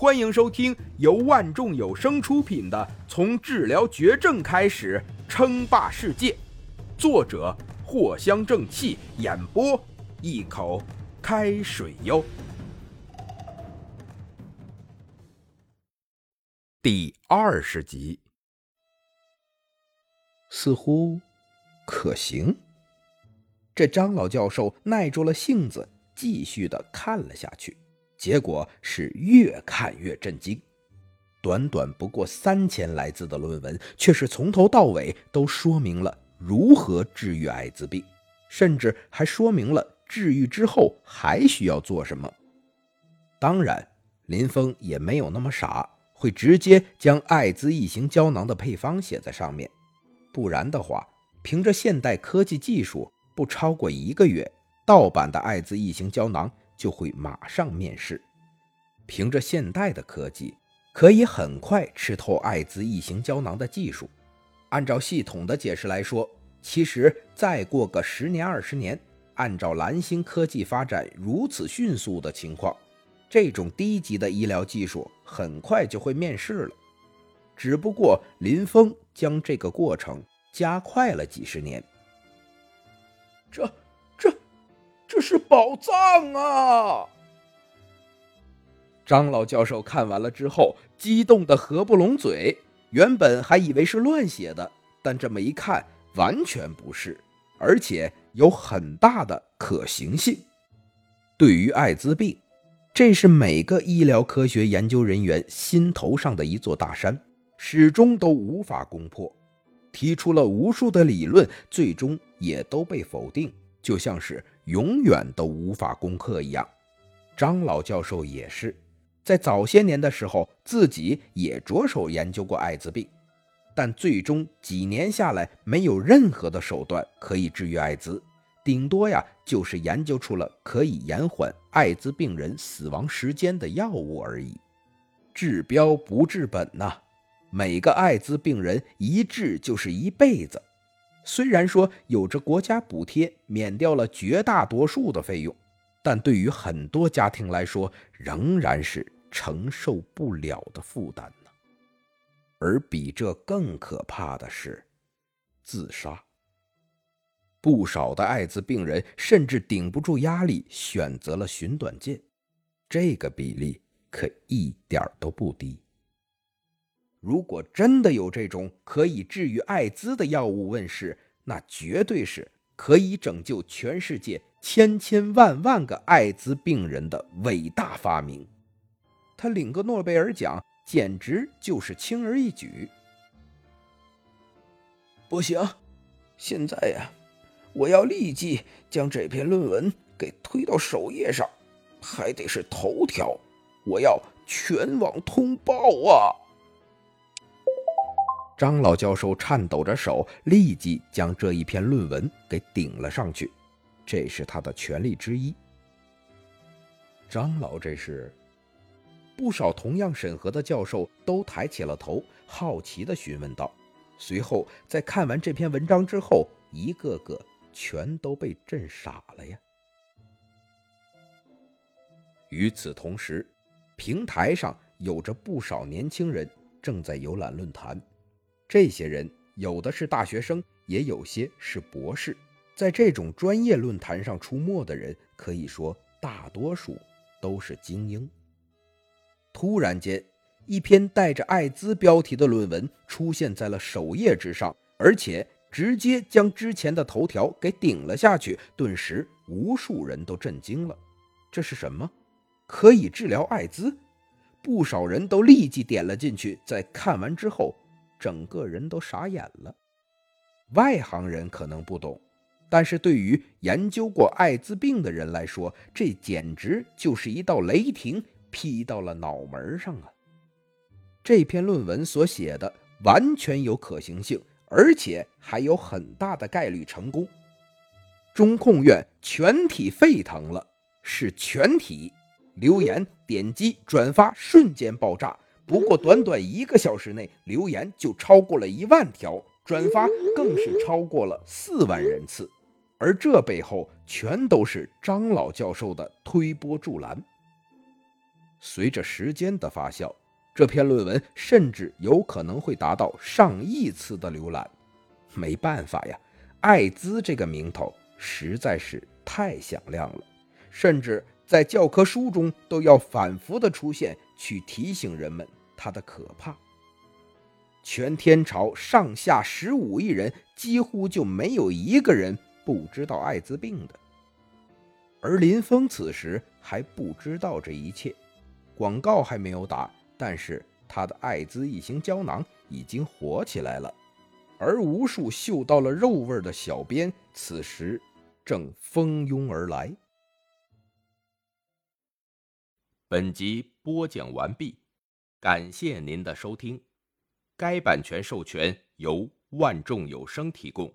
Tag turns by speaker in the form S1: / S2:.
S1: 欢迎收听由万众有声出品的《从治疗绝症开始称霸世界》，作者藿香正气，演播一口开水哟。第二十集，似乎可行。这张老教授耐住了性子，继续的看了下去。结果是越看越震惊，短短不过三千来字的论文，却是从头到尾都说明了如何治愈艾滋病，甚至还说明了治愈之后还需要做什么。当然，林峰也没有那么傻，会直接将艾滋异型胶囊的配方写在上面，不然的话，凭着现代科技技术，不超过一个月，盗版的艾滋异型胶囊。就会马上面世。凭着现代的科技，可以很快吃透艾滋异形胶囊的技术。按照系统的解释来说，其实再过个十年二十年，按照蓝星科技发展如此迅速的情况，这种低级的医疗技术很快就会面世了。只不过林峰将这个过程加快了几十年。
S2: 这。这是宝藏啊！
S1: 张老教授看完了之后，激动的合不拢嘴。原本还以为是乱写的，但这么一看，完全不是，而且有很大的可行性。对于艾滋病，这是每个医疗科学研究人员心头上的一座大山，始终都无法攻破。提出了无数的理论，最终也都被否定，就像是。永远都无法攻克一样，张老教授也是在早些年的时候，自己也着手研究过艾滋病，但最终几年下来，没有任何的手段可以治愈艾滋，顶多呀就是研究出了可以延缓艾滋病人死亡时间的药物而已。治标不治本呐，每个艾滋病人一治就是一辈子。虽然说有着国家补贴，免掉了绝大多数的费用，但对于很多家庭来说，仍然是承受不了的负担呢。而比这更可怕的是，自杀。不少的艾滋病人甚至顶不住压力，选择了寻短见，这个比例可一点都不低。如果真的有这种可以治愈艾滋的药物问世，那绝对是可以拯救全世界千千万万个艾滋病人的伟大发明。他领个诺贝尔奖，简直就是轻而易举。
S2: 不行，现在呀，我要立即将这篇论文给推到首页上，还得是头条，我要全网通报啊！
S1: 张老教授颤抖着手，立即将这一篇论文给顶了上去，这是他的权利之一。张老这是，不少同样审核的教授都抬起了头，好奇地询问道。随后，在看完这篇文章之后，一个个全都被震傻了呀。与此同时，平台上有着不少年轻人正在游览论坛。这些人有的是大学生，也有些是博士。在这种专业论坛上出没的人，可以说大多数都是精英。突然间，一篇带着“艾滋”标题的论文出现在了首页之上，而且直接将之前的头条给顶了下去。顿时，无数人都震惊了。这是什么？可以治疗艾滋？不少人都立即点了进去。在看完之后，整个人都傻眼了，外行人可能不懂，但是对于研究过艾滋病的人来说，这简直就是一道雷霆劈到了脑门上啊！这篇论文所写的完全有可行性，而且还有很大的概率成功。中控院全体沸腾了，是全体，留言、点击、转发瞬间爆炸。不过短短一个小时内，留言就超过了一万条，转发更是超过了四万人次，而这背后全都是张老教授的推波助澜。随着时间的发酵，这篇论文甚至有可能会达到上亿次的浏览。没办法呀，艾滋这个名头实在是太响亮了，甚至在教科书中都要反复的出现，去提醒人们它的可怕。全天朝上下十五亿人，几乎就没有一个人不知道艾滋病的。而林峰此时还不知道这一切，广告还没有打，但是他的艾滋异形胶囊已经火起来了。而无数嗅到了肉味的小编，此时正蜂拥而来。本集播讲完毕，感谢您的收听。该版权授权由万众有声提供。